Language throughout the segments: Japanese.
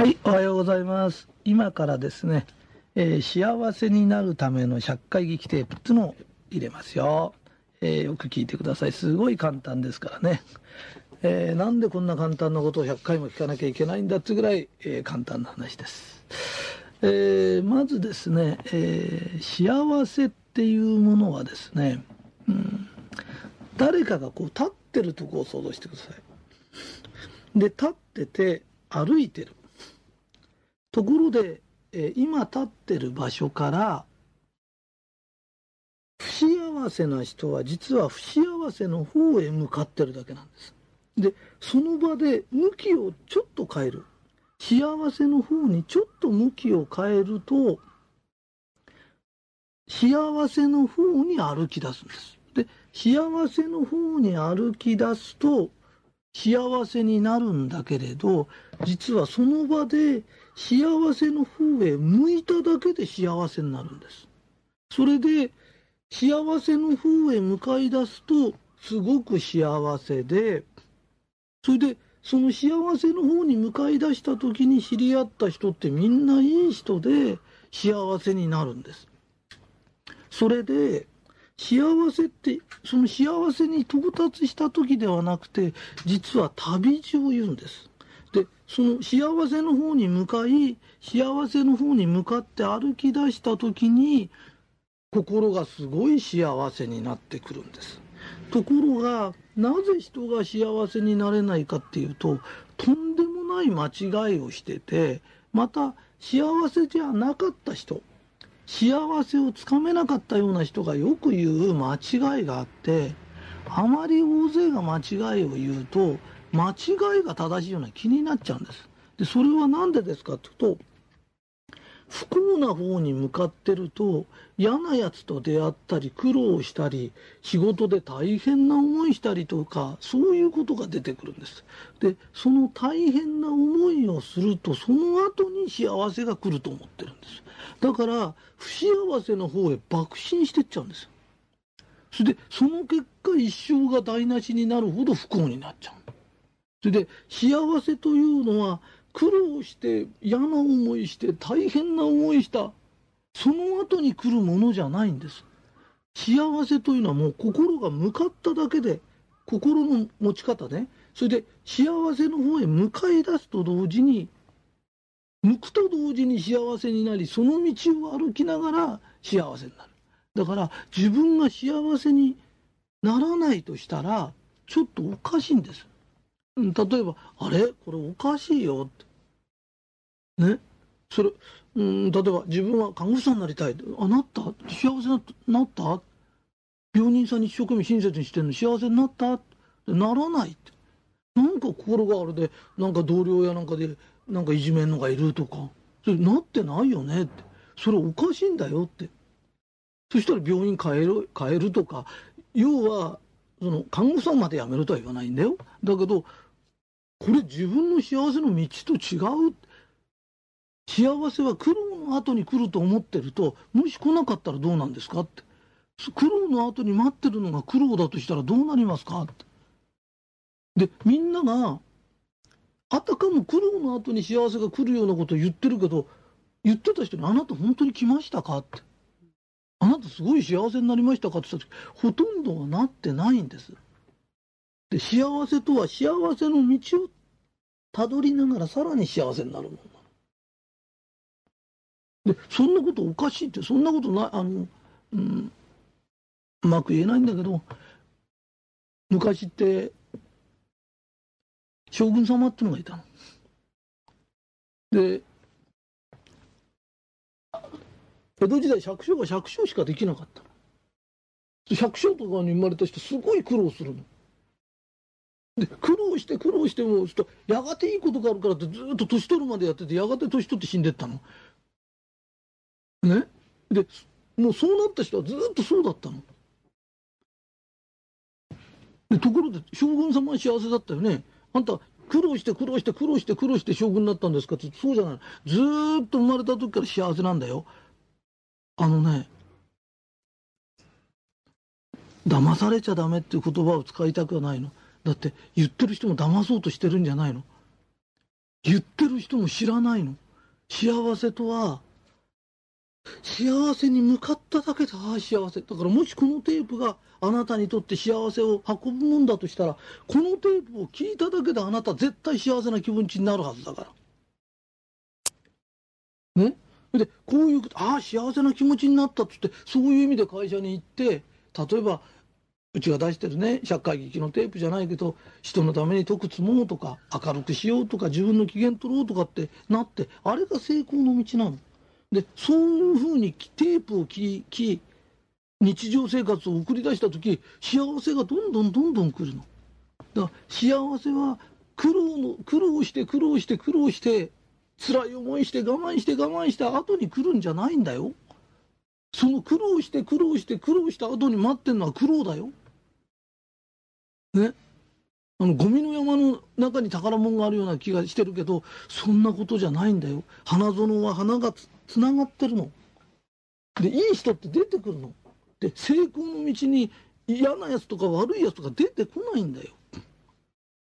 はい、おはようございます。今からですね、えー幸せになるための100回劇テープっていうのを入れますよ。えーよく聞いてください。すごい簡単ですからね。えーなんでこんな簡単なことを100回も聞かなきゃいけないんだってぐらい、えー簡単な話です。えまずですね、えー幸せっていうものはですね、うん誰かがこう立ってるとこを想像してください。で、立ってて歩いてる。ところで、え今立ってる場所から不幸せな人は実は不幸せの方へ向かってるだけなんです。でその場で向きをちょっと変える幸せの方にちょっと向きを変えると幸せの方に歩き出すんです。で幸せの方に歩き出すと幸せになるんだけれど実はその場で幸せの方へ向いただけで幸せになるんです。それで幸せの方へ向かい出すとすごく幸せでそれでその幸せの方に向かい出した時に知り合った人ってみんないい人で幸せになるんです。それで幸せってその幸せに到達した時ではなくて実は旅路を言うんです。でその幸せの方に向かい幸せの方に向かって歩き出した時に心がすごい幸せになってくるんです。ところがなぜ人が幸せになれないかっていうととんでもない間違いをしててまた幸せじゃなかった人幸せをつかめなかったような人がよく言う間違いがあってあまり大勢が間違いを言うと間違いが正しいような気になっちゃうんです。でそれは何でですかっていうと不幸な方に向かってると嫌なやつと出会ったり苦労したり仕事で大変な思いしたりとかそういうことが出てくるんです。でその大変な思いをするとその後に幸せが来ると思ってるんです。だから不幸せの方へ爆心してっちゃうんです。それでその結果一生が台無しになるほど不幸になっちゃう。それで幸せというのは苦労して嫌な思いして大変な思いした。その後に来るものじゃないんです。幸せというのはもう心が向かっただけで心の持ち方ね。それで幸せの方へ向かい出すと同時に向くと同時に幸せになりその道を歩きながら幸せになる。だから自分が幸せにならないとしたらちょっとおかしいんです。例えば「あれ？これおかしいよ」って。ね？それうん例えば自分は看護師さんになりたい。あなった？幸せになった？病人さんに一生懸命親切にしてるの幸せになった？ってならないって。なんか心があれでなんか同僚やなんかでなんかいじめんのがいるとか。それなってないよねって。それおかしいんだよって。そしたら病院変える変えるとか。要はその看護師さんまで辞めるとは言わないんだよ。だけどこれ自分の幸せの道と違う？幸せは苦労の後に来ると思ってるともし来なかったらどうなんですか？って苦労の後に待ってるのが苦労だとしたらどうなりますか？ってでみんながあたかも苦労の後に幸せが来るようなことを言ってるけど言ってた人に「あなた本当に来ましたか?」って「あなたすごい幸せになりましたか?」って言った時ほとんどはなってないんです。で幸せとは幸せの道をたどりながらさらに幸せになるものなの。でそんなことおかしいってそんなことないあの、うん、うまく言えないんだけど昔って将軍様ってのがいたの。で江戸時代百姓が百姓しかできなかった。百姓とかに生まれた人すごい苦労するの。で苦労して苦労してもちょっとやがていいことがあるからってずっと年取るまでやっててやがて年取って死んでったの。ね？でもうそうなった人はずっとそうだったの。でところで将軍様は幸せだったよね。あんた苦労して苦労して苦労して苦労して将軍になったんですかってそうじゃないずっと生まれた時から幸せなんだよ。あのね騙されちゃダメっていう言葉を使いたくはないの。だって言ってる人も騙そうとしてるんじゃないの？言ってる人も知らないの？幸せとは、幸せに向かっただけで、ああ、幸せ。だからもしこのテープがあなたにとって幸せを運ぶもんだとしたら、このテープを聞いただけであなた絶対幸せな気持ちになるはずだから。ね？で、こういう、ああ、幸せな気持ちになったっつって、そういう意味で会社に行って、例えば、うちが出してるね、社会劇のテープじゃないけど、人のために徳積もうとか、明るくしようとか、自分の機嫌取ろうとかってなって、あれが成功の道なの。で、そういうふうにテープを聞き、日常生活を送り出した時、幸せがどんどんどんどん来るの。だから幸せは苦労の、苦労して苦労して苦労して、辛い思いして我慢して我慢した後に来るんじゃないんだよ。その苦労して苦労して苦労した後に待ってるのは苦労だよ。ね。あのゴミの山の中に宝物があるような気がしてるけどそんなことじゃないんだよ。花園は花がつながってるの。でいい人って出てくるの。で成功の道に嫌なやつとか悪いやつとか出てこないんだよ。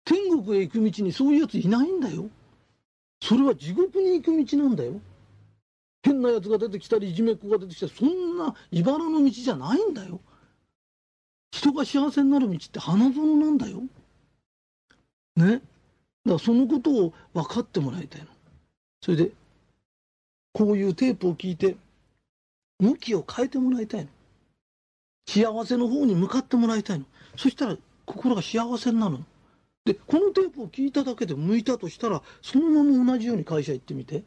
天国へ行く道にそういうやついないんだよ。それは地獄に行く道なんだよ。変なやつが出てきたりいじめっ子が出てきたりそんな茨の道じゃないんだよ。人が幸せになる道って花園なんだよね？だからそのことを分かってもらいたいの。それで、こういうテープを聞いて、向きを変えてもらいたいの。幸せの方に向かってもらいたいの。そしたら心が幸せになるの。で、このテープを聞いただけで向いたとしたら、そのまま同じように会社行ってみて。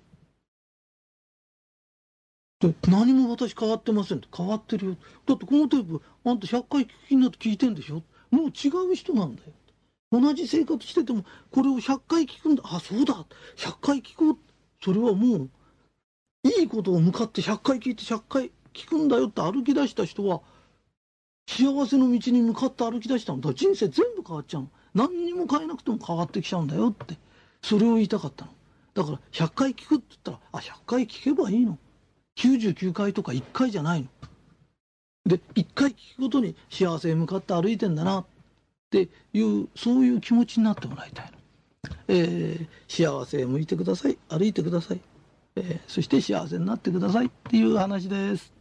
何も私変わってません変わってるよ。だってこのテープ、あんた100回聞きになって聞いてんでしょ？もう違う人なんだよ。同じ生活してても、これを100回聞くんだ。あ、そうだ。100回聞こう。それはもう、いいことを向かって100回聞いて100回聞くんだよって歩き出した人は、幸せの道に向かって歩き出したんだ。人生全部変わっちゃうの。何にも変えなくても変わってきちゃうんだよって。それを言いたかったの。だから100回聞くって言ったら、あ、100回聞けばいいの。99回とか1回じゃないの。で、1回聞くことに幸せへ向かって歩いてんだな。っていうそういう気持ちになってもらいたいの。えー、幸せへ向いてください歩いてください、えー、そして幸せになってくださいっていう話です。